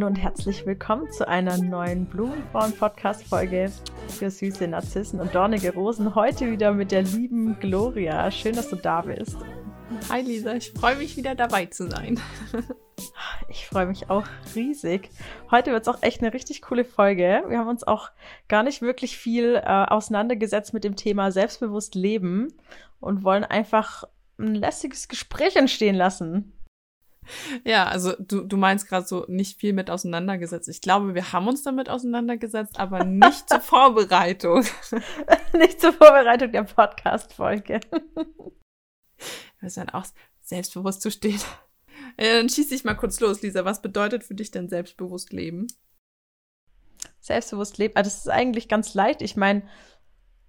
Hallo und herzlich willkommen zu einer neuen Blumenfrauen-Podcast-Folge für süße Narzissen und dornige Rosen. Heute wieder mit der lieben Gloria. Schön, dass du da bist. Hi Lisa, ich freue mich wieder dabei zu sein. Ich freue mich auch riesig. Heute wird es auch echt eine richtig coole Folge. Wir haben uns auch gar nicht wirklich viel äh, auseinandergesetzt mit dem Thema selbstbewusst leben und wollen einfach ein lässiges Gespräch entstehen lassen. Ja, also du, du meinst gerade so nicht viel mit auseinandergesetzt. Ich glaube, wir haben uns damit auseinandergesetzt, aber nicht zur Vorbereitung. nicht zur Vorbereitung der Podcast-Folge. Wir sind auch selbstbewusst zu stehen. Ja, dann schieß dich mal kurz los, Lisa. Was bedeutet für dich denn selbstbewusst leben? Selbstbewusst leben, ah, das ist eigentlich ganz leicht. Ich meine,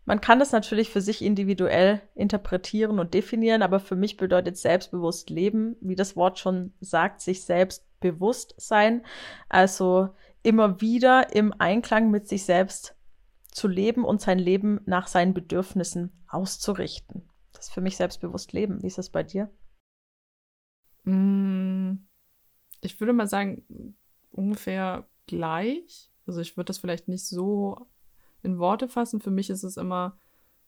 man kann das natürlich für sich individuell interpretieren und definieren, aber für mich bedeutet selbstbewusst leben, wie das Wort schon sagt, sich selbst bewusst sein. Also immer wieder im Einklang mit sich selbst zu leben und sein Leben nach seinen Bedürfnissen auszurichten. Das ist für mich selbstbewusst leben. Wie ist das bei dir? Mm, ich würde mal sagen, ungefähr gleich. Also ich würde das vielleicht nicht so in Worte fassen. Für mich ist es immer,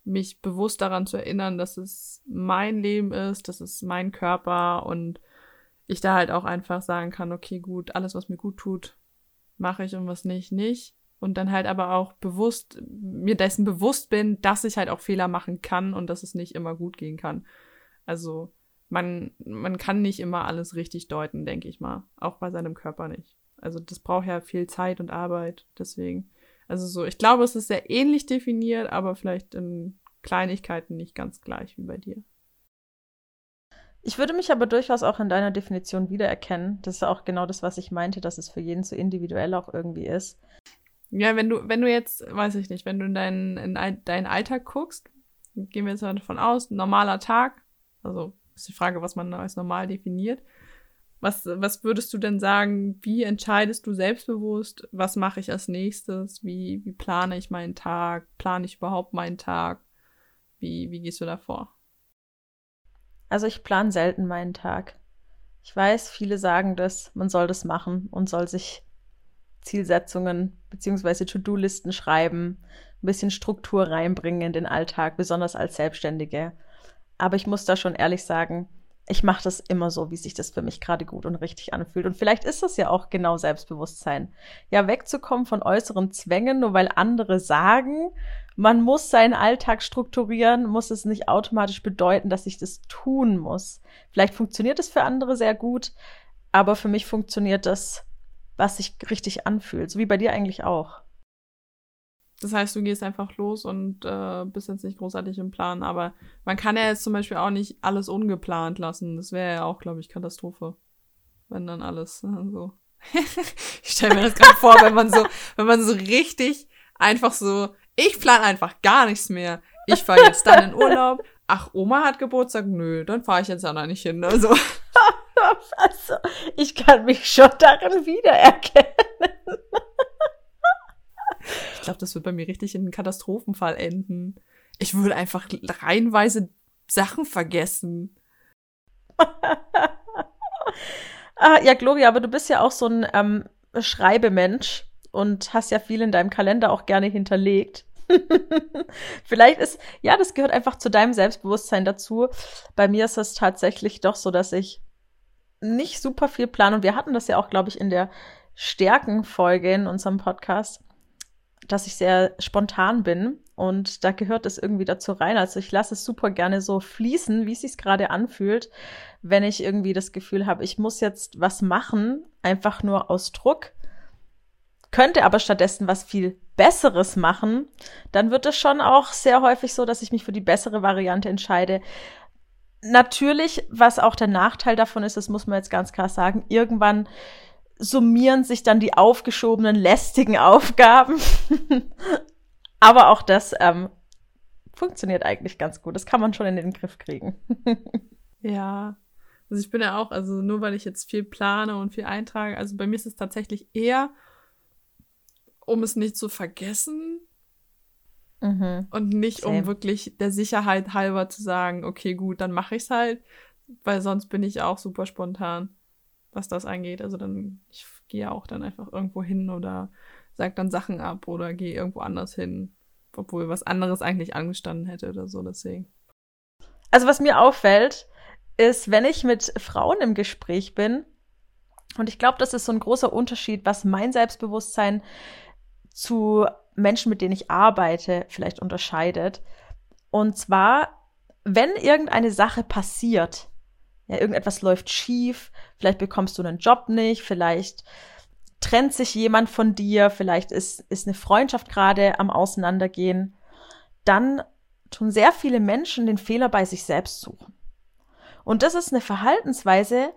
mich bewusst daran zu erinnern, dass es mein Leben ist, dass es mein Körper und ich da halt auch einfach sagen kann, okay, gut, alles, was mir gut tut, mache ich und was nicht, nicht. Und dann halt aber auch bewusst, mir dessen bewusst bin, dass ich halt auch Fehler machen kann und dass es nicht immer gut gehen kann. Also man, man kann nicht immer alles richtig deuten, denke ich mal. Auch bei seinem Körper nicht. Also das braucht ja viel Zeit und Arbeit. Deswegen also so, ich glaube, es ist sehr ähnlich definiert, aber vielleicht in Kleinigkeiten nicht ganz gleich wie bei dir. Ich würde mich aber durchaus auch in deiner Definition wiedererkennen. Das ist auch genau das, was ich meinte, dass es für jeden so individuell auch irgendwie ist. Ja, wenn du, wenn du jetzt, weiß ich nicht, wenn du in deinen, in deinen Alltag guckst, gehen wir jetzt mal davon aus, normaler Tag, also ist die Frage, was man als normal definiert. Was, was würdest du denn sagen, wie entscheidest du selbstbewusst, was mache ich als nächstes, wie, wie plane ich meinen Tag, plane ich überhaupt meinen Tag, wie, wie gehst du da vor? Also ich plane selten meinen Tag. Ich weiß, viele sagen das, man soll das machen und soll sich Zielsetzungen beziehungsweise To-Do-Listen schreiben, ein bisschen Struktur reinbringen in den Alltag, besonders als Selbstständige. Aber ich muss da schon ehrlich sagen, ich mache das immer so, wie sich das für mich gerade gut und richtig anfühlt. Und vielleicht ist das ja auch genau Selbstbewusstsein. Ja, wegzukommen von äußeren Zwängen, nur weil andere sagen, man muss seinen Alltag strukturieren, muss es nicht automatisch bedeuten, dass ich das tun muss. Vielleicht funktioniert es für andere sehr gut, aber für mich funktioniert das, was sich richtig anfühlt. So wie bei dir eigentlich auch. Das heißt, du gehst einfach los und äh, bist jetzt nicht großartig im Plan. Aber man kann ja jetzt zum Beispiel auch nicht alles ungeplant lassen. Das wäre ja auch, glaube ich, Katastrophe. Wenn dann alles äh, so. ich stelle mir das gerade vor, wenn man so, wenn man so richtig einfach so, ich plane einfach gar nichts mehr. Ich fahre jetzt dann in Urlaub. Ach, Oma hat Geburtstag? Nö, dann fahre ich jetzt auch noch nicht hin. Also. also, ich kann mich schon darin wiedererkennen. Ich glaube, das wird bei mir richtig in einen Katastrophenfall enden. Ich würde einfach reihenweise Sachen vergessen. ah, ja, Gloria, aber du bist ja auch so ein ähm, Schreibemensch und hast ja viel in deinem Kalender auch gerne hinterlegt. Vielleicht ist, ja, das gehört einfach zu deinem Selbstbewusstsein dazu. Bei mir ist es tatsächlich doch so, dass ich nicht super viel plane. Und wir hatten das ja auch, glaube ich, in der Stärkenfolge in unserem Podcast dass ich sehr spontan bin und da gehört es irgendwie dazu rein. Also ich lasse es super gerne so fließen, wie es sich gerade anfühlt, wenn ich irgendwie das Gefühl habe, ich muss jetzt was machen, einfach nur aus Druck, könnte aber stattdessen was viel Besseres machen, dann wird es schon auch sehr häufig so, dass ich mich für die bessere Variante entscheide. Natürlich, was auch der Nachteil davon ist, das muss man jetzt ganz klar sagen, irgendwann summieren sich dann die aufgeschobenen lästigen Aufgaben. Aber auch das ähm, funktioniert eigentlich ganz gut. Das kann man schon in den Griff kriegen. ja. Also ich bin ja auch, also nur weil ich jetzt viel plane und viel eintrage, also bei mir ist es tatsächlich eher, um es nicht zu vergessen mhm. und nicht Same. um wirklich der Sicherheit halber zu sagen, okay, gut, dann mache ich es halt, weil sonst bin ich auch super spontan was das angeht. Also dann, ich gehe auch dann einfach irgendwo hin oder sag dann Sachen ab oder gehe irgendwo anders hin, obwohl was anderes eigentlich angestanden hätte oder so, deswegen. Also was mir auffällt, ist, wenn ich mit Frauen im Gespräch bin, und ich glaube, das ist so ein großer Unterschied, was mein Selbstbewusstsein zu Menschen, mit denen ich arbeite, vielleicht unterscheidet. Und zwar, wenn irgendeine Sache passiert, ja, irgendetwas läuft schief, vielleicht bekommst du einen Job nicht, vielleicht trennt sich jemand von dir, vielleicht ist, ist eine Freundschaft gerade am Auseinandergehen, dann tun sehr viele Menschen den Fehler bei sich selbst suchen. Und das ist eine Verhaltensweise,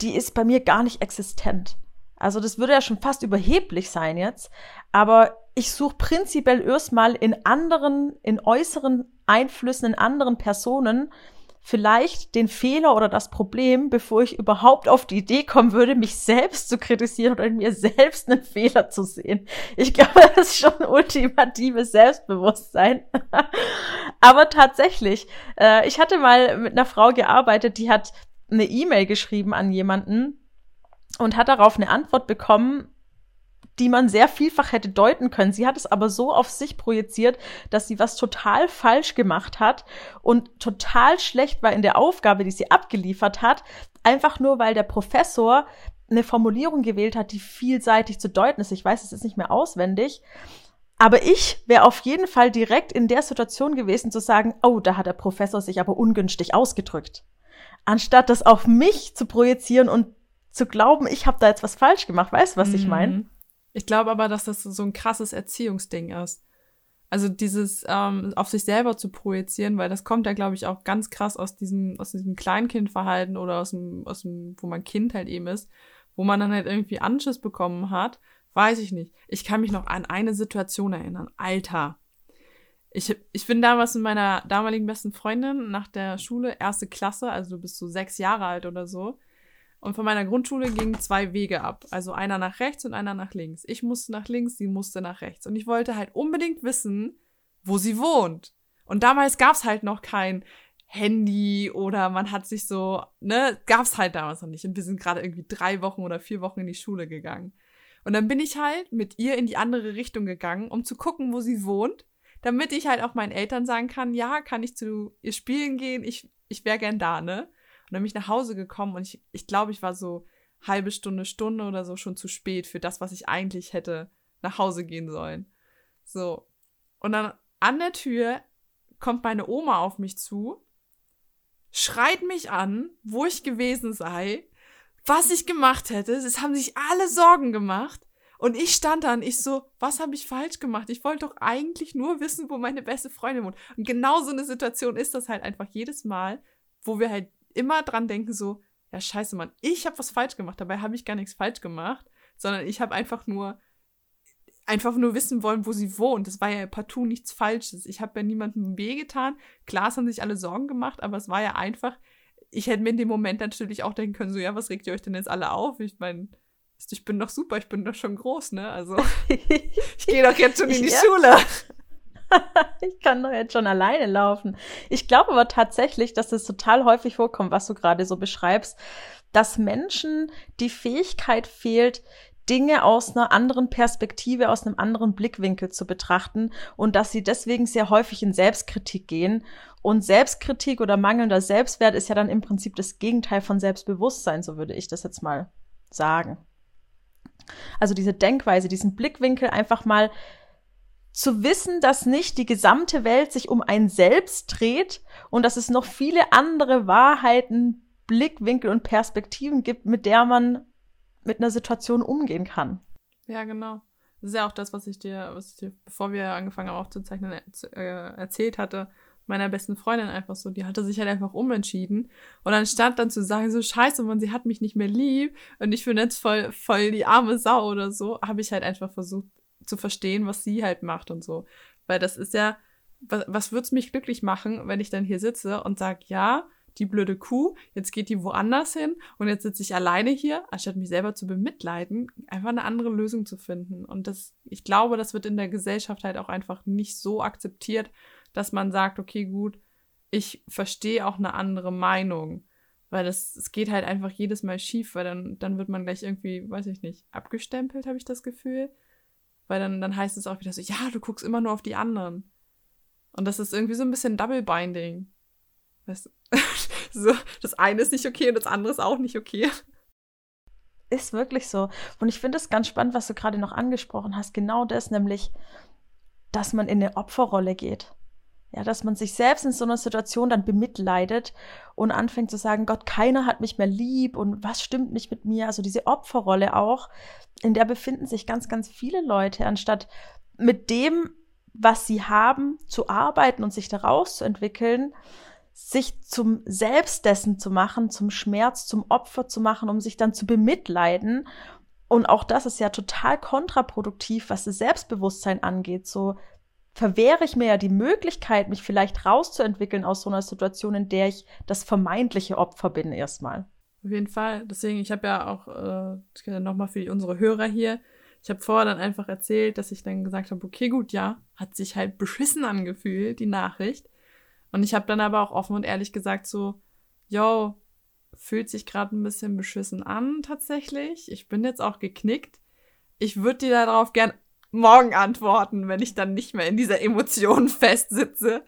die ist bei mir gar nicht existent. Also das würde ja schon fast überheblich sein jetzt, aber ich suche prinzipiell erstmal in anderen, in äußeren Einflüssen, in anderen Personen vielleicht den Fehler oder das Problem, bevor ich überhaupt auf die Idee kommen würde, mich selbst zu kritisieren oder in mir selbst einen Fehler zu sehen. Ich glaube, das ist schon ultimatives Selbstbewusstsein. Aber tatsächlich, äh, ich hatte mal mit einer Frau gearbeitet, die hat eine E-Mail geschrieben an jemanden und hat darauf eine Antwort bekommen, die man sehr vielfach hätte deuten können. Sie hat es aber so auf sich projiziert, dass sie was total falsch gemacht hat und total schlecht war in der Aufgabe, die sie abgeliefert hat, einfach nur weil der Professor eine Formulierung gewählt hat, die vielseitig zu deuten ist. Ich weiß es ist nicht mehr auswendig. Aber ich wäre auf jeden Fall direkt in der Situation gewesen zu sagen, oh, da hat der Professor sich aber ungünstig ausgedrückt. Anstatt das auf mich zu projizieren und zu glauben, ich habe da jetzt was falsch gemacht. Weißt du, was ich meine? Ich glaube aber, dass das so ein krasses Erziehungsding ist. Also dieses ähm, auf sich selber zu projizieren, weil das kommt ja, glaube ich, auch ganz krass aus diesem, aus diesem Kleinkindverhalten oder aus dem, aus dem, wo man Kind halt eben ist, wo man dann halt irgendwie Anschiss bekommen hat. Weiß ich nicht. Ich kann mich noch an eine Situation erinnern. Alter. Ich, ich bin damals mit meiner damaligen besten Freundin nach der Schule, erste Klasse, also du bist so sechs Jahre alt oder so, und von meiner Grundschule gingen zwei Wege ab. Also einer nach rechts und einer nach links. Ich musste nach links, sie musste nach rechts. Und ich wollte halt unbedingt wissen, wo sie wohnt. Und damals gab's halt noch kein Handy oder man hat sich so, ne, gab's halt damals noch nicht. Und wir sind gerade irgendwie drei Wochen oder vier Wochen in die Schule gegangen. Und dann bin ich halt mit ihr in die andere Richtung gegangen, um zu gucken, wo sie wohnt, damit ich halt auch meinen Eltern sagen kann, ja, kann ich zu ihr spielen gehen, ich, ich wäre gern da, ne? Und dann bin ich nach Hause gekommen und ich, ich glaube, ich war so halbe Stunde, Stunde oder so schon zu spät für das, was ich eigentlich hätte nach Hause gehen sollen. So. Und dann an der Tür kommt meine Oma auf mich zu, schreit mich an, wo ich gewesen sei, was ich gemacht hätte. Es haben sich alle Sorgen gemacht. Und ich stand da und ich so, was habe ich falsch gemacht? Ich wollte doch eigentlich nur wissen, wo meine beste Freundin wohnt. Und genau so eine Situation ist das halt einfach jedes Mal, wo wir halt immer dran denken, so, ja, scheiße, Mann, ich habe was falsch gemacht. Dabei habe ich gar nichts falsch gemacht, sondern ich habe einfach nur einfach nur wissen wollen, wo sie wohnt. Das war ja partout nichts Falsches. Ich habe ja niemandem wehgetan. Klar, es haben sich alle Sorgen gemacht, aber es war ja einfach, ich hätte mir in dem Moment natürlich auch denken können, so, ja, was regt ihr euch denn jetzt alle auf? Ich meine, ich bin doch super, ich bin doch schon groß, ne? Also, ich gehe doch jetzt schon in die ja. Schule. ich kann doch jetzt schon alleine laufen. Ich glaube aber tatsächlich, dass es total häufig vorkommt, was du gerade so beschreibst, dass Menschen die Fähigkeit fehlt, Dinge aus einer anderen Perspektive, aus einem anderen Blickwinkel zu betrachten und dass sie deswegen sehr häufig in Selbstkritik gehen. Und Selbstkritik oder mangelnder Selbstwert ist ja dann im Prinzip das Gegenteil von Selbstbewusstsein, so würde ich das jetzt mal sagen. Also diese Denkweise, diesen Blickwinkel einfach mal zu wissen, dass nicht die gesamte Welt sich um ein Selbst dreht und dass es noch viele andere Wahrheiten, Blickwinkel und Perspektiven gibt, mit der man mit einer Situation umgehen kann. Ja, genau. Das ist ja auch das, was ich dir, was ich dir, bevor wir angefangen haben aufzuzeichnen, äh, erzählt hatte, meiner besten Freundin einfach so, die hatte sich halt einfach umentschieden. Und anstatt dann zu sagen, so scheiße, man, sie hat mich nicht mehr lieb und ich bin jetzt voll, voll die arme Sau oder so, habe ich halt einfach versucht, zu verstehen, was sie halt macht und so. Weil das ist ja, was, was würde es mich glücklich machen, wenn ich dann hier sitze und sage, ja, die blöde Kuh, jetzt geht die woanders hin und jetzt sitze ich alleine hier, anstatt mich selber zu bemitleiden, einfach eine andere Lösung zu finden. Und das, ich glaube, das wird in der Gesellschaft halt auch einfach nicht so akzeptiert, dass man sagt, okay, gut, ich verstehe auch eine andere Meinung. Weil es geht halt einfach jedes Mal schief, weil dann, dann wird man gleich irgendwie, weiß ich nicht, abgestempelt, habe ich das Gefühl. Weil dann, dann heißt es auch wieder so, ja, du guckst immer nur auf die anderen. Und das ist irgendwie so ein bisschen Double Binding. Weißt du? so, das eine ist nicht okay und das andere ist auch nicht okay. Ist wirklich so. Und ich finde es ganz spannend, was du gerade noch angesprochen hast. Genau das, nämlich, dass man in eine Opferrolle geht. Ja, dass man sich selbst in so einer Situation dann bemitleidet und anfängt zu sagen, Gott, keiner hat mich mehr lieb und was stimmt nicht mit mir? Also diese Opferrolle auch, in der befinden sich ganz, ganz viele Leute, anstatt mit dem, was sie haben, zu arbeiten und sich daraus zu entwickeln, sich zum Selbst dessen zu machen, zum Schmerz, zum Opfer zu machen, um sich dann zu bemitleiden. Und auch das ist ja total kontraproduktiv, was das Selbstbewusstsein angeht. So verwehre ich mir ja die Möglichkeit, mich vielleicht rauszuentwickeln aus so einer Situation, in der ich das vermeintliche Opfer bin erstmal. Auf jeden Fall. Deswegen, ich habe ja auch äh, nochmal für unsere Hörer hier, ich habe vorher dann einfach erzählt, dass ich dann gesagt habe, okay, gut, ja, hat sich halt beschissen angefühlt, die Nachricht. Und ich habe dann aber auch offen und ehrlich gesagt so, yo, fühlt sich gerade ein bisschen beschissen an tatsächlich. Ich bin jetzt auch geknickt. Ich würde dir darauf gern morgen antworten, wenn ich dann nicht mehr in dieser Emotion festsitze.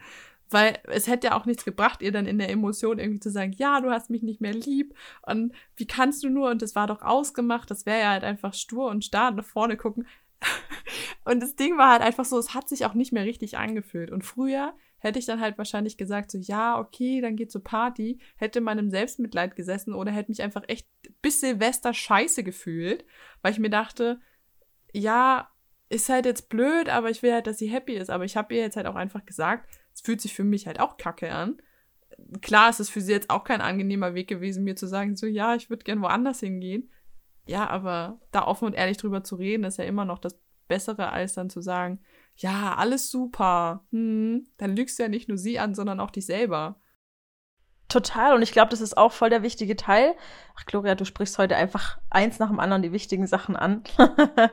Weil es hätte ja auch nichts gebracht, ihr dann in der Emotion irgendwie zu sagen, ja, du hast mich nicht mehr lieb und wie kannst du nur und das war doch ausgemacht, das wäre ja halt einfach stur und starr nach vorne gucken. und das Ding war halt einfach so, es hat sich auch nicht mehr richtig angefühlt. Und früher hätte ich dann halt wahrscheinlich gesagt, so, ja, okay, dann geht zur Party, hätte man im Selbstmitleid gesessen oder hätte mich einfach echt bis Silvester scheiße gefühlt, weil ich mir dachte, ja, ist halt jetzt blöd, aber ich will halt, dass sie happy ist. Aber ich habe ihr jetzt halt auch einfach gesagt, es fühlt sich für mich halt auch kacke an. Klar ist es für sie jetzt auch kein angenehmer Weg gewesen, mir zu sagen, so, ja, ich würde gern woanders hingehen. Ja, aber da offen und ehrlich drüber zu reden, ist ja immer noch das Bessere, als dann zu sagen, ja, alles super. Hm, dann lügst du ja nicht nur sie an, sondern auch dich selber. Total. Und ich glaube, das ist auch voll der wichtige Teil. Ach, Gloria, du sprichst heute einfach eins nach dem anderen die wichtigen Sachen an.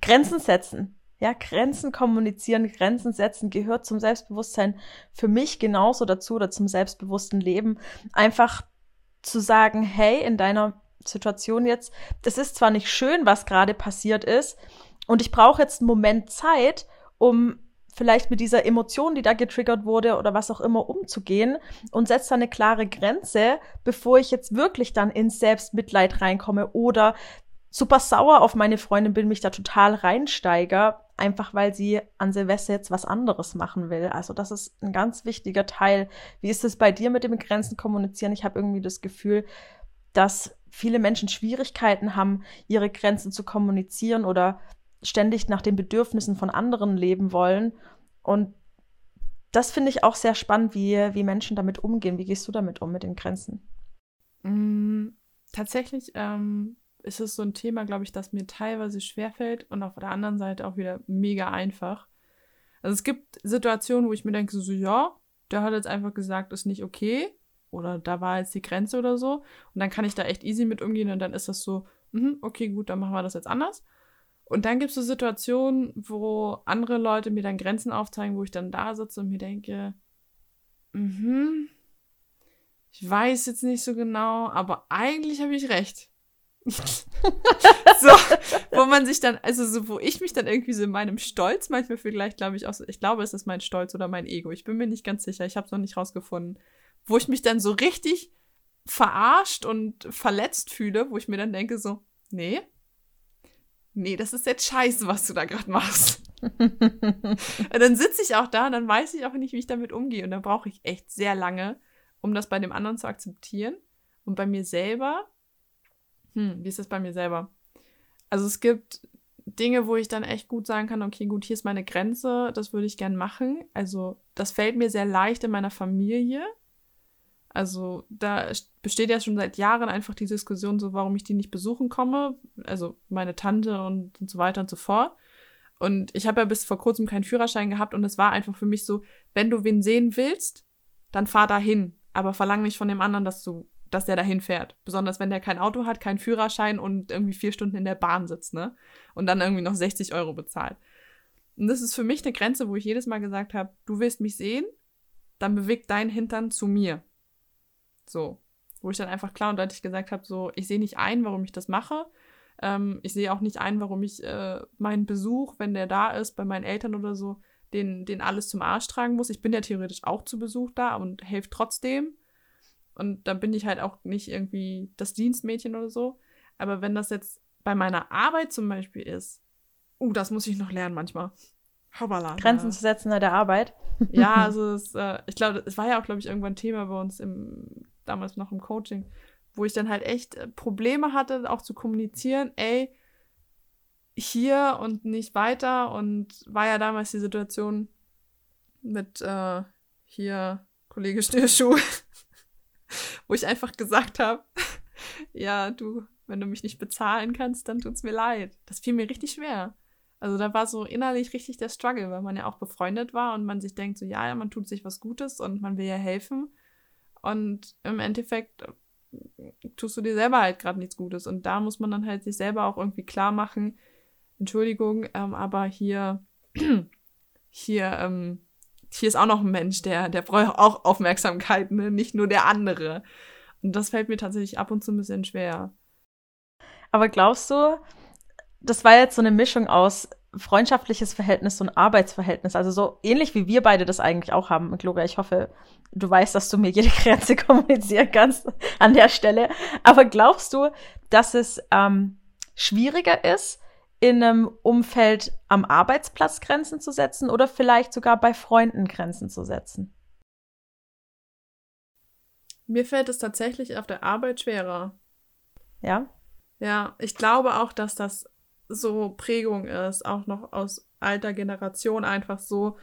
Grenzen setzen. Ja, Grenzen kommunizieren, Grenzen setzen gehört zum Selbstbewusstsein für mich genauso dazu oder zum selbstbewussten Leben. Einfach zu sagen, hey, in deiner Situation jetzt, das ist zwar nicht schön, was gerade passiert ist, und ich brauche jetzt einen Moment Zeit, um vielleicht mit dieser Emotion, die da getriggert wurde oder was auch immer umzugehen und setze da eine klare Grenze, bevor ich jetzt wirklich dann ins Selbstmitleid reinkomme oder super sauer auf meine Freundin bin, mich da total reinsteiger, einfach weil sie an Silvester jetzt was anderes machen will. Also das ist ein ganz wichtiger Teil. Wie ist es bei dir mit dem Grenzen kommunizieren? Ich habe irgendwie das Gefühl, dass viele Menschen Schwierigkeiten haben, ihre Grenzen zu kommunizieren oder ständig nach den Bedürfnissen von anderen leben wollen. Und das finde ich auch sehr spannend, wie, wie Menschen damit umgehen. Wie gehst du damit um, mit den Grenzen? Mm, tatsächlich ähm, ist es so ein Thema, glaube ich, das mir teilweise schwerfällt und auf der anderen Seite auch wieder mega einfach. Also es gibt Situationen, wo ich mir denke, so, ja, der hat jetzt einfach gesagt, ist nicht okay. Oder da war jetzt die Grenze oder so. Und dann kann ich da echt easy mit umgehen und dann ist das so, mh, okay, gut, dann machen wir das jetzt anders. Und dann gibt es so Situationen, wo andere Leute mir dann Grenzen aufzeigen, wo ich dann da sitze und mir denke, mhm, ich weiß jetzt nicht so genau, aber eigentlich habe ich recht. so, wo man sich dann, also so, wo ich mich dann irgendwie so in meinem Stolz manchmal vielleicht, glaube ich auch so, ich glaube, es ist mein Stolz oder mein Ego. Ich bin mir nicht ganz sicher, ich habe es noch nicht rausgefunden. Wo ich mich dann so richtig verarscht und verletzt fühle, wo ich mir dann denke so, nee, nee, das ist jetzt scheiße, was du da gerade machst. und dann sitze ich auch da und dann weiß ich auch nicht, wie ich damit umgehe. Und dann brauche ich echt sehr lange, um das bei dem anderen zu akzeptieren. Und bei mir selber hm, wie ist das bei mir selber? Also es gibt Dinge, wo ich dann echt gut sagen kann, okay, gut, hier ist meine Grenze, das würde ich gern machen. Also das fällt mir sehr leicht in meiner Familie. Also da besteht ja schon seit Jahren einfach die Diskussion, so warum ich die nicht besuchen komme. Also meine Tante und, und so weiter und so fort. Und ich habe ja bis vor kurzem keinen Führerschein gehabt und es war einfach für mich so, wenn du wen sehen willst, dann fahr dahin. Aber verlang nicht von dem anderen, dass du dass der dahin fährt. Besonders wenn der kein Auto hat, keinen Führerschein und irgendwie vier Stunden in der Bahn sitzt, ne? Und dann irgendwie noch 60 Euro bezahlt. Und das ist für mich eine Grenze, wo ich jedes Mal gesagt habe, du willst mich sehen, dann bewegt dein Hintern zu mir. So. wo ich dann einfach klar und deutlich gesagt habe, so, ich sehe nicht ein, warum ich das mache. Ähm, ich sehe auch nicht ein, warum ich äh, meinen Besuch, wenn der da ist, bei meinen Eltern oder so, den, den alles zum Arsch tragen muss. Ich bin ja theoretisch auch zu Besuch da und helfe trotzdem. Und da bin ich halt auch nicht irgendwie das Dienstmädchen oder so. Aber wenn das jetzt bei meiner Arbeit zum Beispiel ist, uh, das muss ich noch lernen manchmal. Hoppala. Grenzen zu setzen bei der Arbeit. ja, also es, äh, ich glaube, es war ja auch, glaube ich, irgendwann Thema bei uns im, damals noch im Coaching, wo ich dann halt echt äh, Probleme hatte, auch zu kommunizieren, ey, hier und nicht weiter. Und war ja damals die Situation mit äh, hier Kollege Stillschuh, wo ich einfach gesagt habe, ja, du, wenn du mich nicht bezahlen kannst, dann tut's mir leid. Das fiel mir richtig schwer. Also da war so innerlich richtig der Struggle, weil man ja auch befreundet war und man sich denkt, so ja, man tut sich was Gutes und man will ja helfen. Und im Endeffekt äh, tust du dir selber halt gerade nichts Gutes. Und da muss man dann halt sich selber auch irgendwie klar machen, Entschuldigung, ähm, aber hier, hier, ähm, hier ist auch noch ein Mensch, der, der braucht auch Aufmerksamkeit, ne? nicht nur der andere. Und das fällt mir tatsächlich ab und zu ein bisschen schwer. Aber glaubst du, das war jetzt so eine Mischung aus freundschaftliches Verhältnis und Arbeitsverhältnis. Also so ähnlich wie wir beide das eigentlich auch haben. Gloria, ich hoffe, du weißt, dass du mir jede Grenze kommunizieren kannst an der Stelle. Aber glaubst du, dass es ähm, schwieriger ist, in einem Umfeld am Arbeitsplatz Grenzen zu setzen oder vielleicht sogar bei Freunden Grenzen zu setzen? Mir fällt es tatsächlich auf der Arbeit schwerer. Ja? Ja, ich glaube auch, dass das so Prägung ist, auch noch aus alter Generation einfach so.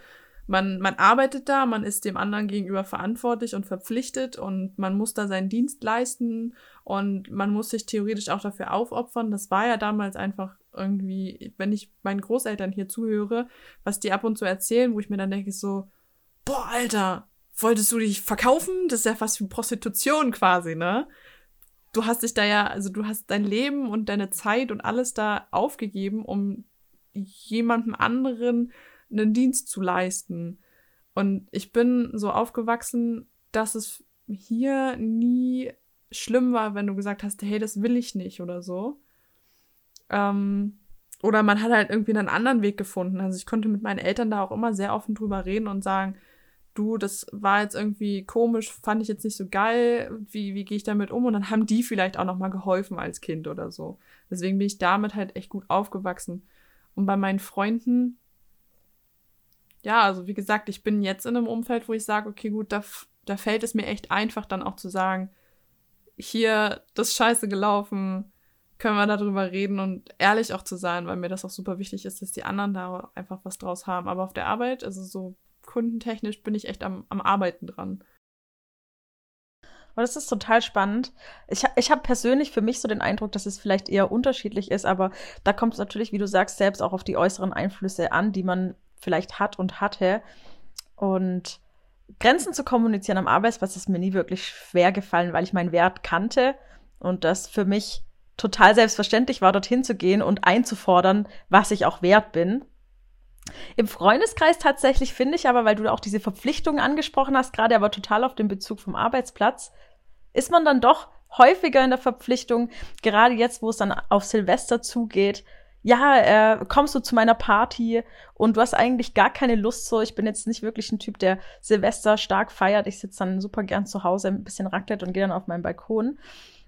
Man, man arbeitet da, man ist dem anderen gegenüber verantwortlich und verpflichtet und man muss da seinen Dienst leisten und man muss sich theoretisch auch dafür aufopfern. Das war ja damals einfach irgendwie, wenn ich meinen Großeltern hier zuhöre, was die ab und zu erzählen, wo ich mir dann denke so, boah, Alter, wolltest du dich verkaufen? Das ist ja fast wie Prostitution quasi, ne? du hast dich da ja, also du hast dein Leben und deine Zeit und alles da aufgegeben, um jemandem anderen einen Dienst zu leisten. Und ich bin so aufgewachsen, dass es hier nie schlimm war, wenn du gesagt hast, hey, das will ich nicht oder so. Ähm, oder man hat halt irgendwie einen anderen Weg gefunden. Also ich konnte mit meinen Eltern da auch immer sehr offen drüber reden und sagen, du, das war jetzt irgendwie komisch, fand ich jetzt nicht so geil, wie, wie gehe ich damit um? Und dann haben die vielleicht auch nochmal geholfen als Kind oder so. Deswegen bin ich damit halt echt gut aufgewachsen. Und bei meinen Freunden, ja, also wie gesagt, ich bin jetzt in einem Umfeld, wo ich sage, okay, gut, da, da fällt es mir echt einfach dann auch zu sagen, hier, das ist scheiße gelaufen, können wir darüber reden und ehrlich auch zu sein, weil mir das auch super wichtig ist, dass die anderen da einfach was draus haben. Aber auf der Arbeit, also so kundentechnisch bin ich echt am, am Arbeiten dran. Das ist total spannend. Ich, ich habe persönlich für mich so den Eindruck, dass es vielleicht eher unterschiedlich ist, aber da kommt es natürlich, wie du sagst, selbst auch auf die äußeren Einflüsse an, die man vielleicht hat und hatte. Und Grenzen zu kommunizieren am Arbeitsplatz ist mir nie wirklich schwer gefallen, weil ich meinen Wert kannte und das für mich total selbstverständlich war, dorthin zu gehen und einzufordern, was ich auch wert bin. Im Freundeskreis tatsächlich finde ich aber, weil du auch diese Verpflichtungen angesprochen hast, gerade aber total auf den Bezug vom Arbeitsplatz, ist man dann doch häufiger in der Verpflichtung, gerade jetzt, wo es dann auf Silvester zugeht, ja, äh, kommst du zu meiner Party und du hast eigentlich gar keine Lust so. Ich bin jetzt nicht wirklich ein Typ, der Silvester stark feiert. Ich sitze dann super gern zu Hause, ein bisschen Raclette und gehe dann auf meinen Balkon.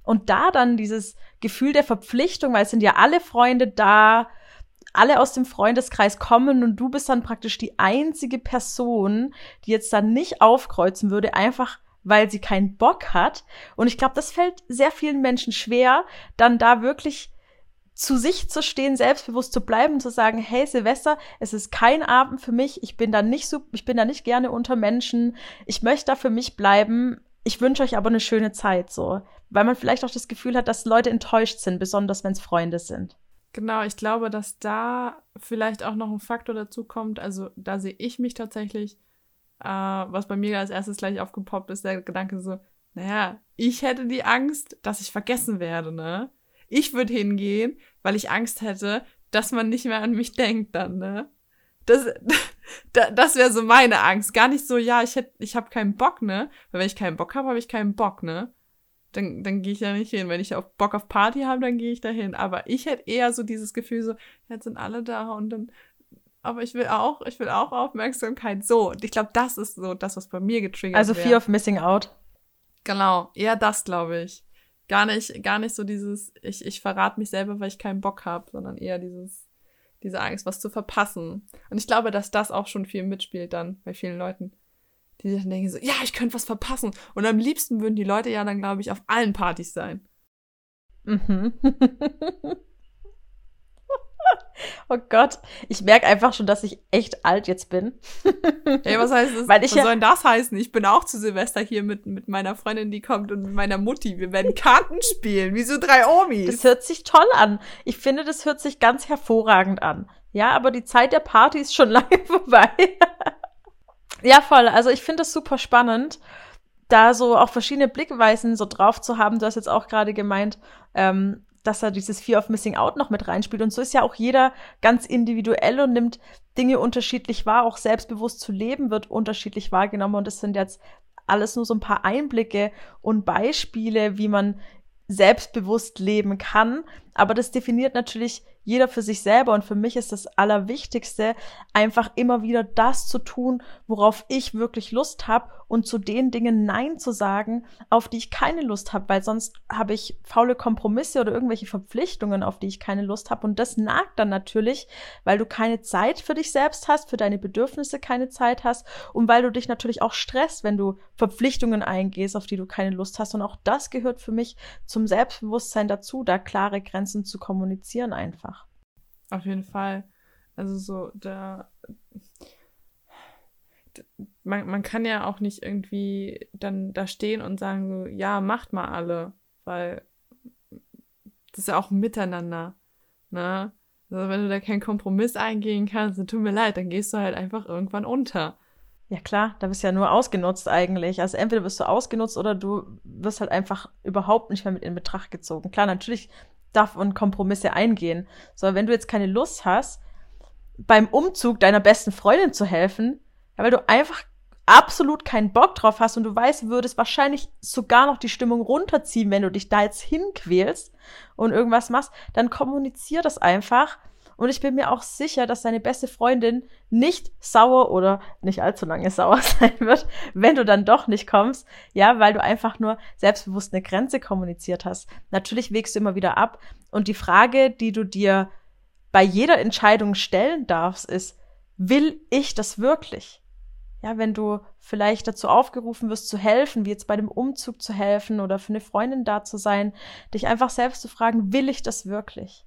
Und da dann dieses Gefühl der Verpflichtung, weil es sind ja alle Freunde da, alle aus dem Freundeskreis kommen und du bist dann praktisch die einzige Person, die jetzt dann nicht aufkreuzen würde, einfach weil sie keinen Bock hat. Und ich glaube, das fällt sehr vielen Menschen schwer, dann da wirklich zu sich zu stehen, selbstbewusst zu bleiben, zu sagen, hey Silvester, es ist kein Abend für mich, ich bin da nicht so, ich bin da nicht gerne unter Menschen, ich möchte da für mich bleiben, ich wünsche euch aber eine schöne Zeit so, weil man vielleicht auch das Gefühl hat, dass Leute enttäuscht sind, besonders wenn es Freunde sind. Genau, ich glaube, dass da vielleicht auch noch ein Faktor dazu kommt. Also da sehe ich mich tatsächlich, äh, was bei mir als erstes gleich aufgepoppt ist, der Gedanke so, naja, ich hätte die Angst, dass ich vergessen werde, ne? Ich würde hingehen, weil ich Angst hätte, dass man nicht mehr an mich denkt dann, ne? Das, das wäre so meine Angst. Gar nicht so, ja, ich ich habe keinen Bock, ne? Weil wenn ich keinen Bock habe, habe ich keinen Bock, ne? dann, dann gehe ich da nicht hin. Wenn ich auch Bock auf Party habe, dann gehe ich da hin. Aber ich hätte eher so dieses Gefühl, so, jetzt sind alle da und dann, aber ich will auch, ich will auch Aufmerksamkeit. So, und ich glaube, das ist so das, was bei mir getriggert Also Fear of Missing Out. Genau, eher das, glaube ich. Gar nicht, gar nicht so dieses, ich, ich verrate mich selber, weil ich keinen Bock habe, sondern eher dieses, diese Angst, was zu verpassen. Und ich glaube, dass das auch schon viel mitspielt dann bei vielen Leuten die sich dann denken so, ja, ich könnte was verpassen. Und am liebsten würden die Leute ja dann, glaube ich, auf allen Partys sein. Mhm. oh Gott, ich merke einfach schon, dass ich echt alt jetzt bin. Ey, was heißt das? Weil ich was ja soll denn das heißen? Ich bin auch zu Silvester hier mit, mit meiner Freundin, die kommt und mit meiner Mutti. Wir werden Karten spielen, wie so drei Omis. Das hört sich toll an. Ich finde, das hört sich ganz hervorragend an. Ja, aber die Zeit der Party ist schon lange vorbei. Ja, voll. Also ich finde es super spannend, da so auch verschiedene Blickweisen so drauf zu haben. Du hast jetzt auch gerade gemeint, ähm, dass er dieses Fear of Missing Out noch mit reinspielt. Und so ist ja auch jeder ganz individuell und nimmt Dinge unterschiedlich wahr. Auch selbstbewusst zu leben wird unterschiedlich wahrgenommen. Und das sind jetzt alles nur so ein paar Einblicke und Beispiele, wie man selbstbewusst leben kann. Aber das definiert natürlich jeder für sich selber. Und für mich ist das Allerwichtigste, einfach immer wieder das zu tun, worauf ich wirklich Lust habe und zu den Dingen Nein zu sagen, auf die ich keine Lust habe, weil sonst habe ich faule Kompromisse oder irgendwelche Verpflichtungen, auf die ich keine Lust habe. Und das nagt dann natürlich, weil du keine Zeit für dich selbst hast, für deine Bedürfnisse keine Zeit hast und weil du dich natürlich auch stresst, wenn du Verpflichtungen eingehst, auf die du keine Lust hast. Und auch das gehört für mich zum Selbstbewusstsein dazu, da klare Grenzen zu kommunizieren einfach. Auf jeden Fall. Also so, da. Man, man kann ja auch nicht irgendwie dann da stehen und sagen, so, ja, macht mal alle, weil das ist ja auch miteinander. Ne? Also wenn du da keinen Kompromiss eingehen kannst, dann tut mir leid, dann gehst du halt einfach irgendwann unter. Ja klar, da bist du ja nur ausgenutzt eigentlich. Also entweder wirst du ausgenutzt oder du wirst halt einfach überhaupt nicht mehr mit in Betracht gezogen. Klar, natürlich darf und Kompromisse eingehen. So, wenn du jetzt keine Lust hast, beim Umzug deiner besten Freundin zu helfen, weil du einfach absolut keinen Bock drauf hast und du weißt, würdest wahrscheinlich sogar noch die Stimmung runterziehen, wenn du dich da jetzt hinquälst und irgendwas machst, dann kommunizier das einfach und ich bin mir auch sicher, dass deine beste Freundin nicht sauer oder nicht allzu lange sauer sein wird, wenn du dann doch nicht kommst. Ja, weil du einfach nur selbstbewusst eine Grenze kommuniziert hast. Natürlich wägst du immer wieder ab. Und die Frage, die du dir bei jeder Entscheidung stellen darfst, ist, will ich das wirklich? Ja, wenn du vielleicht dazu aufgerufen wirst zu helfen, wie jetzt bei dem Umzug zu helfen oder für eine Freundin da zu sein, dich einfach selbst zu fragen, will ich das wirklich?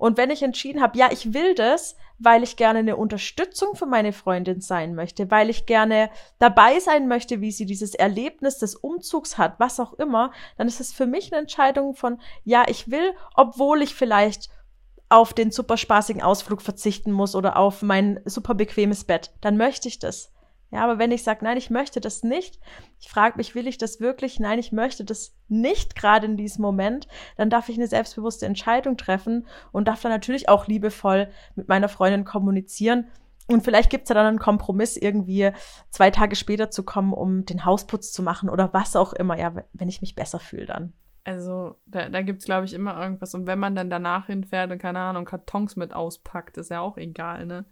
Und wenn ich entschieden habe, ja, ich will das, weil ich gerne eine Unterstützung für meine Freundin sein möchte, weil ich gerne dabei sein möchte, wie sie dieses Erlebnis des Umzugs hat, was auch immer, dann ist es für mich eine Entscheidung von, ja, ich will, obwohl ich vielleicht auf den super spaßigen Ausflug verzichten muss oder auf mein super bequemes Bett, dann möchte ich das. Ja, aber wenn ich sage, nein, ich möchte das nicht, ich frage mich, will ich das wirklich? Nein, ich möchte das nicht gerade in diesem Moment, dann darf ich eine selbstbewusste Entscheidung treffen und darf dann natürlich auch liebevoll mit meiner Freundin kommunizieren. Und vielleicht gibt's ja dann einen Kompromiss, irgendwie zwei Tage später zu kommen, um den Hausputz zu machen oder was auch immer, ja, wenn ich mich besser fühle dann. Also, da, da gibt's glaube ich, immer irgendwas. Und wenn man dann danach hinfährt und, keine Ahnung, Kartons mit auspackt, ist ja auch egal, ne?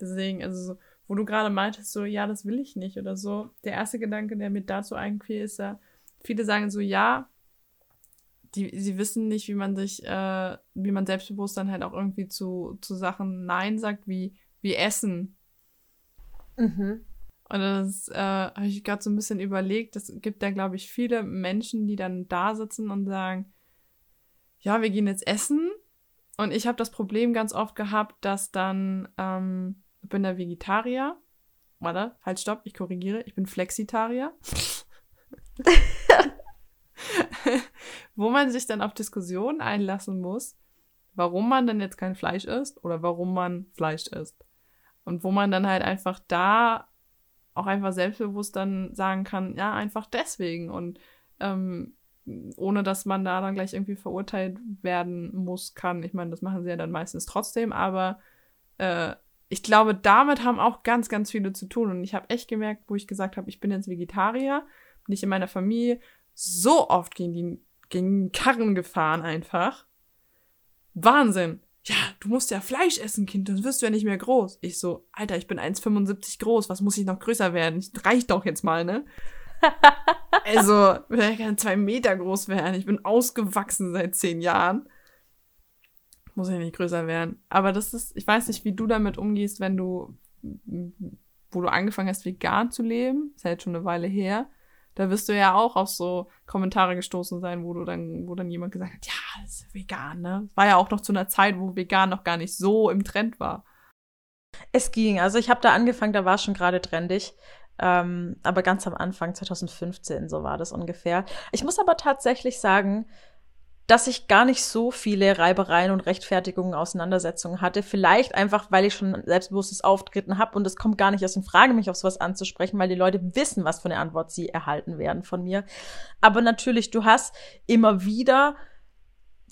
Deswegen, also so, wo du gerade meintest, so, ja, das will ich nicht oder so. Der erste Gedanke, der mir dazu einfiel, ist ja, viele sagen so, ja, die, sie wissen nicht, wie man sich, äh, wie man selbstbewusst dann halt auch irgendwie zu, zu Sachen Nein sagt, wie, wie Essen. Mhm. Und das äh, habe ich gerade so ein bisschen überlegt. Es gibt da, glaube ich, viele Menschen, die dann da sitzen und sagen, ja, wir gehen jetzt essen. Und ich habe das Problem ganz oft gehabt, dass dann ähm, ich bin der Vegetarier. Warte, halt, stopp, ich korrigiere. Ich bin Flexitarier. Wo man sich dann auf Diskussionen einlassen muss, warum man denn jetzt kein Fleisch isst oder warum man Fleisch isst. Und wo man dann halt einfach da auch einfach selbstbewusst dann sagen kann, ja, einfach deswegen. Und ähm, ohne dass man da dann gleich irgendwie verurteilt werden muss, kann. Ich meine, das machen sie ja dann meistens trotzdem, aber äh, ich glaube, damit haben auch ganz, ganz viele zu tun. Und ich habe echt gemerkt, wo ich gesagt habe, ich bin jetzt Vegetarier, nicht in meiner Familie, so oft gegen die gegen Karren gefahren einfach. Wahnsinn. Ja, du musst ja Fleisch essen, Kind, dann wirst du ja nicht mehr groß. Ich so, Alter, ich bin 1,75 groß, was muss ich noch größer werden? Ich reicht doch jetzt mal, ne? also, ich kann zwei Meter groß werden. Ich bin ausgewachsen seit zehn Jahren. Muss ich nicht größer werden. Aber das ist, ich weiß nicht, wie du damit umgehst, wenn du, wo du angefangen hast, vegan zu leben. Ist ja jetzt schon eine Weile her. Da wirst du ja auch auf so Kommentare gestoßen sein, wo du dann, wo dann jemand gesagt hat, ja, das ist vegan, ne? War ja auch noch zu einer Zeit, wo vegan noch gar nicht so im Trend war. Es ging. Also ich habe da angefangen, da war es schon gerade trendig. Ähm, aber ganz am Anfang, 2015, so war das ungefähr. Ich muss aber tatsächlich sagen, dass ich gar nicht so viele Reibereien und Rechtfertigungen, Auseinandersetzungen hatte. Vielleicht einfach, weil ich schon selbstbewusstes Auftreten habe und es kommt gar nicht erst in Frage, mich auf sowas anzusprechen, weil die Leute wissen, was für eine Antwort sie erhalten werden von mir. Aber natürlich, du hast immer wieder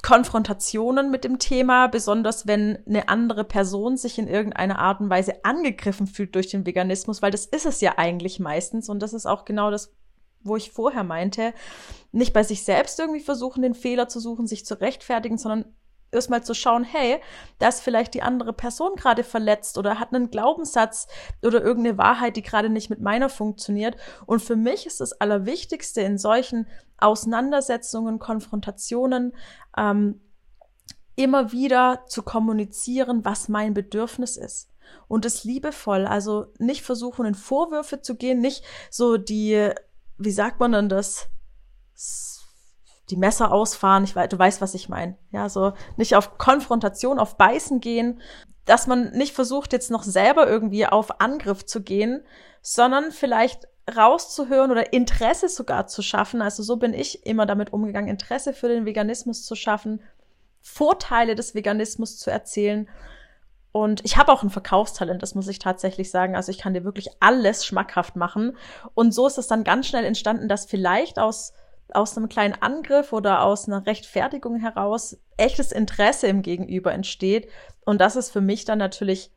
Konfrontationen mit dem Thema, besonders wenn eine andere Person sich in irgendeiner Art und Weise angegriffen fühlt durch den Veganismus, weil das ist es ja eigentlich meistens und das ist auch genau das, wo ich vorher meinte, nicht bei sich selbst irgendwie versuchen, den Fehler zu suchen, sich zu rechtfertigen, sondern erstmal zu schauen, hey, da ist vielleicht die andere Person gerade verletzt oder hat einen Glaubenssatz oder irgendeine Wahrheit, die gerade nicht mit meiner funktioniert. Und für mich ist das Allerwichtigste in solchen Auseinandersetzungen, Konfrontationen, ähm, immer wieder zu kommunizieren, was mein Bedürfnis ist. Und es liebevoll, also nicht versuchen, in Vorwürfe zu gehen, nicht so die, wie sagt man denn das? die Messer ausfahren. Ich weiß, du weißt, was ich meine. Ja, so nicht auf Konfrontation, auf Beißen gehen, dass man nicht versucht, jetzt noch selber irgendwie auf Angriff zu gehen, sondern vielleicht rauszuhören oder Interesse sogar zu schaffen. Also so bin ich immer damit umgegangen, Interesse für den Veganismus zu schaffen, Vorteile des Veganismus zu erzählen. Und ich habe auch ein Verkaufstalent, das muss ich tatsächlich sagen. Also ich kann dir wirklich alles schmackhaft machen. Und so ist es dann ganz schnell entstanden, dass vielleicht aus aus einem kleinen Angriff oder aus einer Rechtfertigung heraus echtes Interesse im Gegenüber entsteht. Und das ist für mich dann natürlich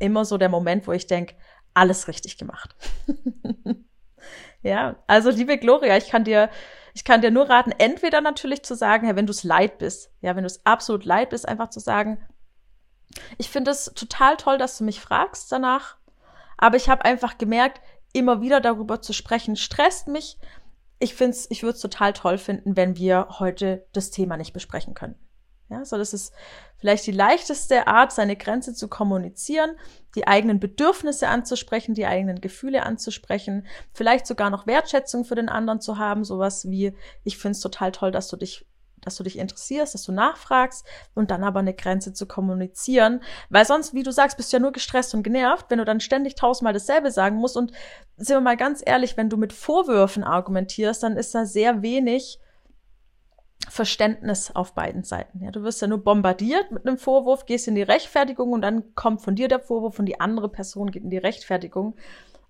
immer so der Moment, wo ich denke, alles richtig gemacht. ja, also liebe Gloria, ich kann dir, ich kann dir nur raten, entweder natürlich zu sagen, ja, wenn du es leid bist, ja, wenn du es absolut leid bist, einfach zu sagen, ich finde es total toll, dass du mich fragst danach, aber ich habe einfach gemerkt, immer wieder darüber zu sprechen, stresst mich, ich finde ich würde es total toll finden, wenn wir heute das Thema nicht besprechen können. Ja, so das ist vielleicht die leichteste Art, seine Grenze zu kommunizieren, die eigenen Bedürfnisse anzusprechen, die eigenen Gefühle anzusprechen, vielleicht sogar noch Wertschätzung für den anderen zu haben, sowas wie, ich finde es total toll, dass du dich dass du dich interessierst, dass du nachfragst und dann aber eine Grenze zu kommunizieren, weil sonst, wie du sagst, bist du ja nur gestresst und genervt, wenn du dann ständig tausendmal dasselbe sagen musst. Und sind wir mal ganz ehrlich, wenn du mit Vorwürfen argumentierst, dann ist da sehr wenig Verständnis auf beiden Seiten. Ja, du wirst ja nur bombardiert mit einem Vorwurf, gehst in die Rechtfertigung und dann kommt von dir der Vorwurf und die andere Person geht in die Rechtfertigung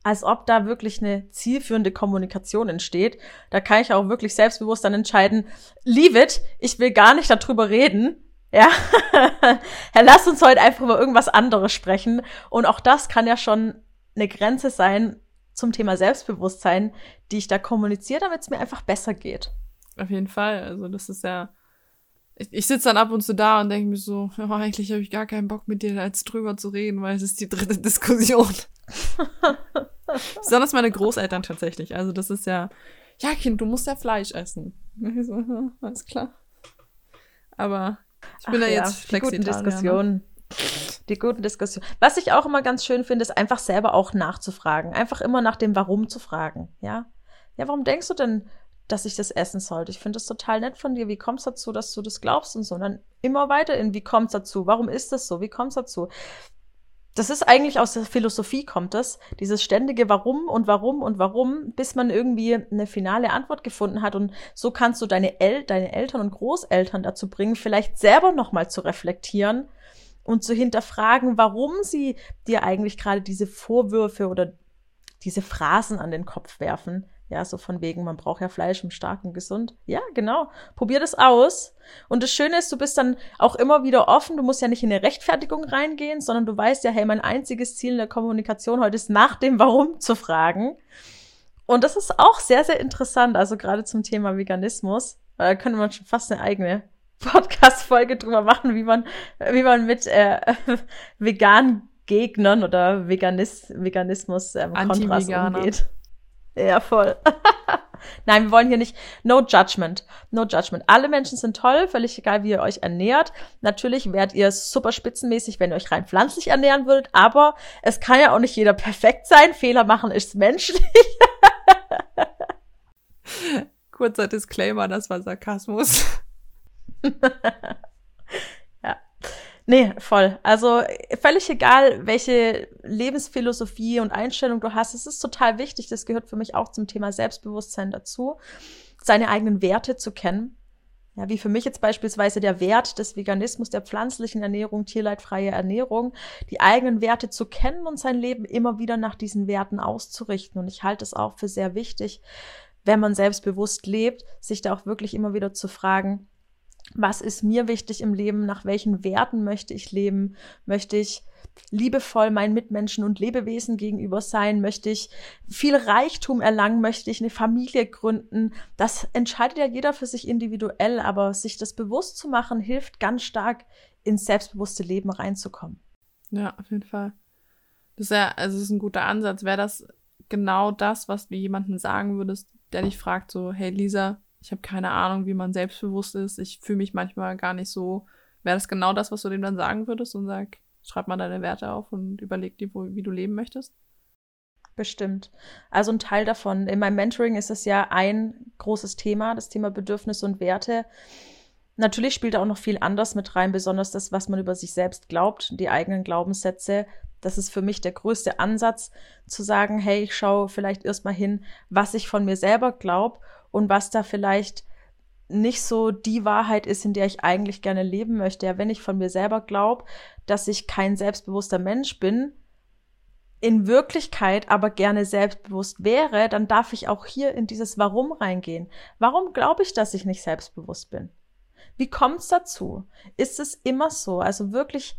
als ob da wirklich eine zielführende Kommunikation entsteht. Da kann ich auch wirklich selbstbewusst dann entscheiden, leave it, ich will gar nicht darüber reden. Ja, ja, lass uns heute einfach über irgendwas anderes sprechen. Und auch das kann ja schon eine Grenze sein zum Thema Selbstbewusstsein, die ich da kommuniziere, damit es mir einfach besser geht. Auf jeden Fall. Also das ist ja. Ich, ich sitze dann ab und zu da und denke mir so, ja, eigentlich habe ich gar keinen Bock mit dir als drüber zu reden, weil es ist die dritte Diskussion. Besonders meine Großeltern tatsächlich. Also das ist ja, ja Kind, du musst ja Fleisch essen. So, ja, alles klar. Aber ich bin Ach da ja, jetzt die guten Diskussionen. Die guten Diskussionen. Was ich auch immer ganz schön finde, ist einfach selber auch nachzufragen. Einfach immer nach dem Warum zu fragen. Ja, ja, warum denkst du denn, dass ich das essen sollte? Ich finde das total nett von dir. Wie kommt es dazu, dass du das glaubst und so? Und dann immer weiter in, wie kommt es dazu? Warum ist das so? Wie kommt es dazu? Das ist eigentlich aus der Philosophie kommt das, dieses ständige Warum und Warum und Warum, bis man irgendwie eine finale Antwort gefunden hat und so kannst du deine, El deine Eltern und Großeltern dazu bringen, vielleicht selber nochmal zu reflektieren und zu hinterfragen, warum sie dir eigentlich gerade diese Vorwürfe oder diese Phrasen an den Kopf werfen. Ja, so von wegen, man braucht ja Fleisch, um stark und gesund. Ja, genau. Probier das aus. Und das Schöne ist, du bist dann auch immer wieder offen. Du musst ja nicht in eine Rechtfertigung reingehen, sondern du weißt ja, hey, mein einziges Ziel in der Kommunikation heute ist, nach dem Warum zu fragen. Und das ist auch sehr, sehr interessant, also gerade zum Thema Veganismus. Da könnte man schon fast eine eigene Podcast-Folge drüber machen, wie man, wie man mit äh, veganen Gegnern oder Veganis Veganismus ähm, Kontras umgeht. Ja, voll. Nein, wir wollen hier nicht, no judgment, no judgment. Alle Menschen sind toll, völlig egal, wie ihr euch ernährt. Natürlich wärt ihr super spitzenmäßig, wenn ihr euch rein pflanzlich ernähren würdet, aber es kann ja auch nicht jeder perfekt sein. Fehler machen ist menschlich. Kurzer Disclaimer, das war Sarkasmus. Nee, voll. Also völlig egal, welche Lebensphilosophie und Einstellung du hast, es ist total wichtig. Das gehört für mich auch zum Thema Selbstbewusstsein dazu, seine eigenen Werte zu kennen. Ja, wie für mich jetzt beispielsweise der Wert des Veganismus, der pflanzlichen Ernährung, tierleidfreie Ernährung, die eigenen Werte zu kennen und sein Leben immer wieder nach diesen Werten auszurichten. Und ich halte es auch für sehr wichtig, wenn man selbstbewusst lebt, sich da auch wirklich immer wieder zu fragen, was ist mir wichtig im Leben, nach welchen Werten möchte ich leben, möchte ich liebevoll meinen Mitmenschen und Lebewesen gegenüber sein, möchte ich viel Reichtum erlangen, möchte ich eine Familie gründen. Das entscheidet ja jeder für sich individuell, aber sich das bewusst zu machen, hilft ganz stark ins selbstbewusste Leben reinzukommen. Ja, auf jeden Fall. Das ist ja, also das ist ein guter Ansatz. Wäre das genau das, was du jemandem sagen würdest, der dich fragt, so, hey Lisa, ich habe keine Ahnung, wie man selbstbewusst ist, ich fühle mich manchmal gar nicht so. Wäre das genau das, was du dem dann sagen würdest und sag, schreib mal deine Werte auf und überleg dir, wo, wie du leben möchtest? Bestimmt. Also ein Teil davon. In meinem Mentoring ist es ja ein großes Thema, das Thema Bedürfnisse und Werte. Natürlich spielt da auch noch viel anders mit rein, besonders das, was man über sich selbst glaubt, die eigenen Glaubenssätze. Das ist für mich der größte Ansatz, zu sagen, hey, ich schaue vielleicht erstmal hin, was ich von mir selber glaube und was da vielleicht nicht so die Wahrheit ist, in der ich eigentlich gerne leben möchte. Ja, wenn ich von mir selber glaube, dass ich kein selbstbewusster Mensch bin, in Wirklichkeit aber gerne selbstbewusst wäre, dann darf ich auch hier in dieses Warum reingehen. Warum glaube ich, dass ich nicht selbstbewusst bin? Wie kommt es dazu? Ist es immer so? Also wirklich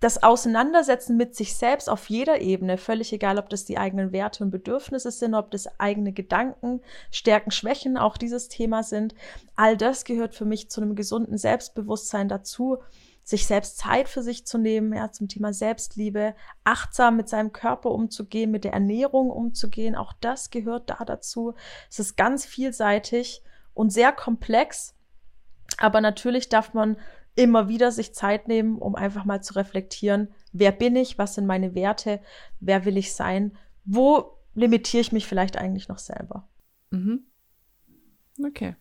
das Auseinandersetzen mit sich selbst auf jeder Ebene, völlig egal, ob das die eigenen Werte und Bedürfnisse sind, ob das eigene Gedanken, Stärken, Schwächen auch dieses Thema sind, all das gehört für mich zu einem gesunden Selbstbewusstsein dazu, sich selbst Zeit für sich zu nehmen, ja, zum Thema Selbstliebe, achtsam mit seinem Körper umzugehen, mit der Ernährung umzugehen, auch das gehört da dazu. Es ist ganz vielseitig und sehr komplex, aber natürlich darf man immer wieder sich Zeit nehmen, um einfach mal zu reflektieren, wer bin ich, was sind meine Werte, wer will ich sein, wo limitiere ich mich vielleicht eigentlich noch selber. Mhm. Okay.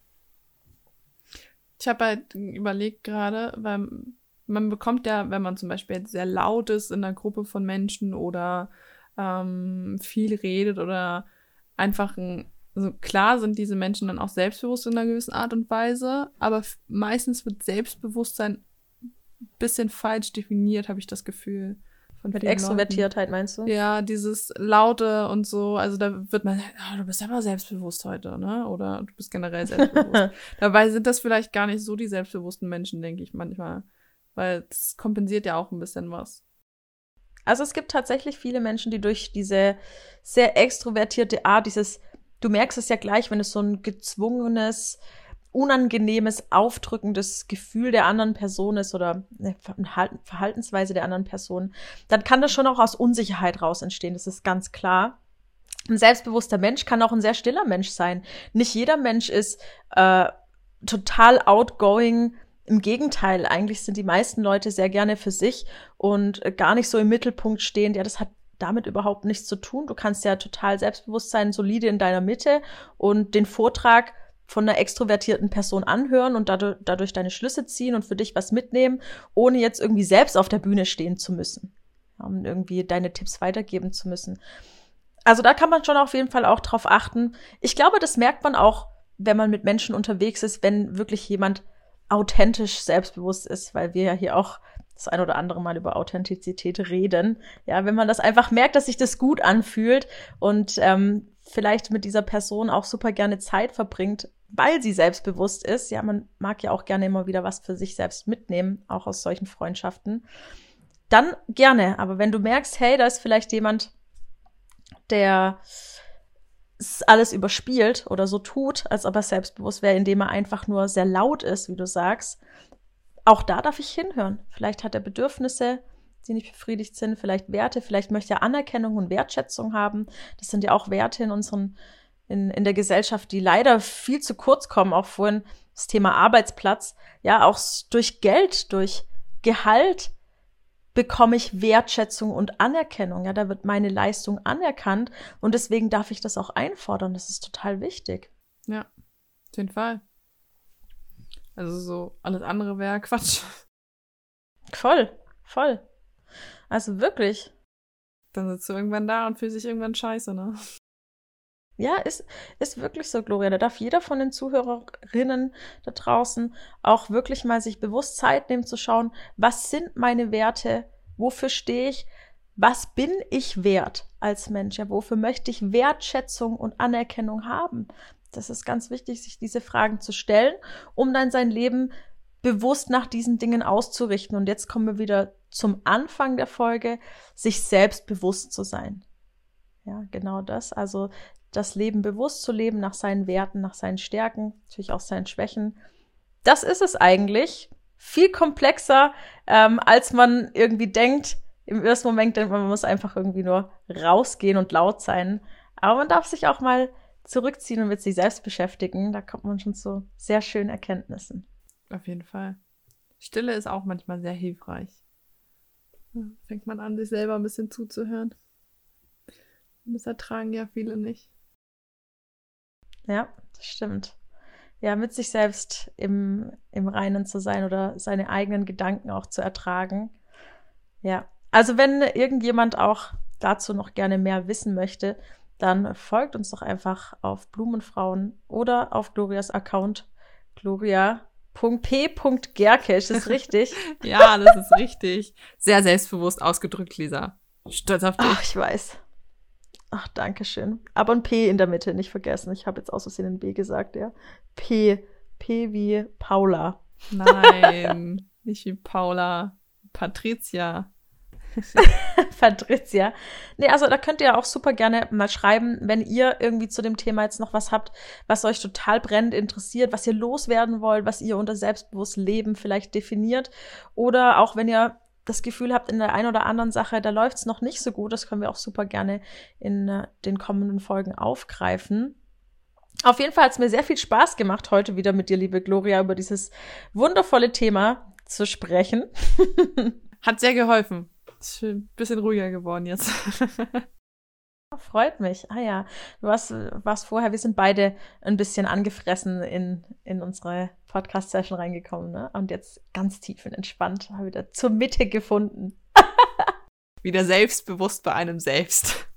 Ich habe halt überlegt gerade, weil man bekommt ja, wenn man zum Beispiel jetzt sehr laut ist in einer Gruppe von Menschen oder ähm, viel redet oder einfach ein also klar sind diese Menschen dann auch selbstbewusst in einer gewissen Art und Weise, aber meistens wird Selbstbewusstsein ein bisschen falsch definiert, habe ich das Gefühl. Von Mit Extrovertiertheit meinst du? Ja, dieses Laute und so, also da wird man, oh, du bist aber selbstbewusst heute, ne? Oder du bist generell selbstbewusst. Dabei sind das vielleicht gar nicht so die selbstbewussten Menschen, denke ich manchmal. Weil das kompensiert ja auch ein bisschen was. Also es gibt tatsächlich viele Menschen, die durch diese sehr extrovertierte Art, dieses du merkst es ja gleich, wenn es so ein gezwungenes, unangenehmes, aufdrückendes Gefühl der anderen Person ist oder eine Verhaltensweise der anderen Person, dann kann das schon auch aus Unsicherheit raus entstehen. Das ist ganz klar. Ein selbstbewusster Mensch kann auch ein sehr stiller Mensch sein. Nicht jeder Mensch ist äh, total outgoing. Im Gegenteil, eigentlich sind die meisten Leute sehr gerne für sich und gar nicht so im Mittelpunkt stehend. Ja, das hat damit überhaupt nichts zu tun. Du kannst ja total selbstbewusst sein, solide in deiner Mitte und den Vortrag von einer extrovertierten Person anhören und dadurch, dadurch deine Schlüsse ziehen und für dich was mitnehmen, ohne jetzt irgendwie selbst auf der Bühne stehen zu müssen, um irgendwie deine Tipps weitergeben zu müssen. Also da kann man schon auf jeden Fall auch drauf achten. Ich glaube, das merkt man auch, wenn man mit Menschen unterwegs ist, wenn wirklich jemand authentisch selbstbewusst ist, weil wir ja hier auch das ein oder andere Mal über Authentizität reden. Ja, wenn man das einfach merkt, dass sich das gut anfühlt und ähm, vielleicht mit dieser Person auch super gerne Zeit verbringt, weil sie selbstbewusst ist. Ja, man mag ja auch gerne immer wieder was für sich selbst mitnehmen, auch aus solchen Freundschaften. Dann gerne. Aber wenn du merkst, hey, da ist vielleicht jemand, der alles überspielt oder so tut, als ob er selbstbewusst wäre, indem er einfach nur sehr laut ist, wie du sagst. Auch da darf ich hinhören. Vielleicht hat er Bedürfnisse, die nicht befriedigt sind, vielleicht Werte, vielleicht möchte er Anerkennung und Wertschätzung haben. Das sind ja auch Werte in unseren, in, in der Gesellschaft, die leider viel zu kurz kommen. Auch vorhin das Thema Arbeitsplatz. Ja, auch durch Geld, durch Gehalt bekomme ich Wertschätzung und Anerkennung. Ja, da wird meine Leistung anerkannt und deswegen darf ich das auch einfordern. Das ist total wichtig. Ja, auf jeden Fall. Also so alles andere wäre Quatsch. Voll, voll. Also wirklich. Dann sitzt du irgendwann da und fühlst sich irgendwann scheiße, ne? Ja, ist, ist wirklich so, Gloria. Da darf jeder von den Zuhörerinnen da draußen auch wirklich mal sich bewusst Zeit nehmen zu schauen, was sind meine Werte, wofür stehe ich, was bin ich wert als Mensch, ja, wofür möchte ich Wertschätzung und Anerkennung haben. Das ist ganz wichtig, sich diese Fragen zu stellen, um dann sein Leben bewusst nach diesen Dingen auszurichten. Und jetzt kommen wir wieder zum Anfang der Folge, sich selbst bewusst zu sein. Ja, genau das. Also das Leben bewusst zu leben, nach seinen Werten, nach seinen Stärken, natürlich auch seinen Schwächen. Das ist es eigentlich. Viel komplexer, ähm, als man irgendwie denkt. Im ersten Moment denkt man, man muss einfach irgendwie nur rausgehen und laut sein. Aber man darf sich auch mal zurückziehen und mit sich selbst beschäftigen. Da kommt man schon zu sehr schönen Erkenntnissen. Auf jeden Fall. Stille ist auch manchmal sehr hilfreich. fängt man an, sich selber ein bisschen zuzuhören. Und das ertragen ja viele nicht. Ja, das stimmt. Ja, mit sich selbst im, im Reinen zu sein oder seine eigenen Gedanken auch zu ertragen. Ja, also wenn irgendjemand auch dazu noch gerne mehr wissen möchte, dann folgt uns doch einfach auf Blumenfrauen oder auf Glorias Account gloria.p.gerke. Ist das richtig? ja, das ist richtig. Sehr selbstbewusst ausgedrückt, Lisa. Stolz auf dich. Ach, ich weiß. Ach, danke schön. Aber ein P in der Mitte, nicht vergessen. Ich habe jetzt aus Versehen ein B gesagt, ja. P. P wie Paula. Nein, nicht wie Paula. Patricia. Patricia. Nee, also da könnt ihr auch super gerne mal schreiben, wenn ihr irgendwie zu dem Thema jetzt noch was habt, was euch total brennend interessiert, was ihr loswerden wollt, was ihr unter selbstbewusst Leben vielleicht definiert. Oder auch wenn ihr das Gefühl habt, in der einen oder anderen Sache, da läuft es noch nicht so gut, das können wir auch super gerne in äh, den kommenden Folgen aufgreifen. Auf jeden Fall hat es mir sehr viel Spaß gemacht, heute wieder mit dir, liebe Gloria, über dieses wundervolle Thema zu sprechen. hat sehr geholfen. Ist ein bisschen ruhiger geworden jetzt. Freut mich. Ah ja, du warst, warst vorher, wir sind beide ein bisschen angefressen in, in unsere Podcast-Session reingekommen, ne? Und jetzt ganz tief und entspannt, wieder zur Mitte gefunden. wieder selbstbewusst bei einem selbst.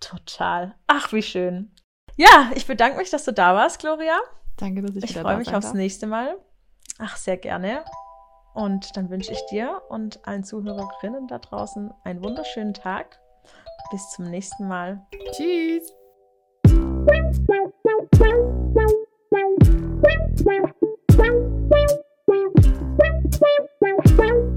Total. Ach, wie schön. Ja, ich bedanke mich, dass du da warst, Gloria. Danke, dass ich, ich wieder da bin. Ich freue mich aufs nächste Mal. Ach, sehr gerne. Und dann wünsche ich dir und allen Zuhörerinnen da draußen einen wunderschönen Tag bis zum nächsten Mal. Tschüss. sex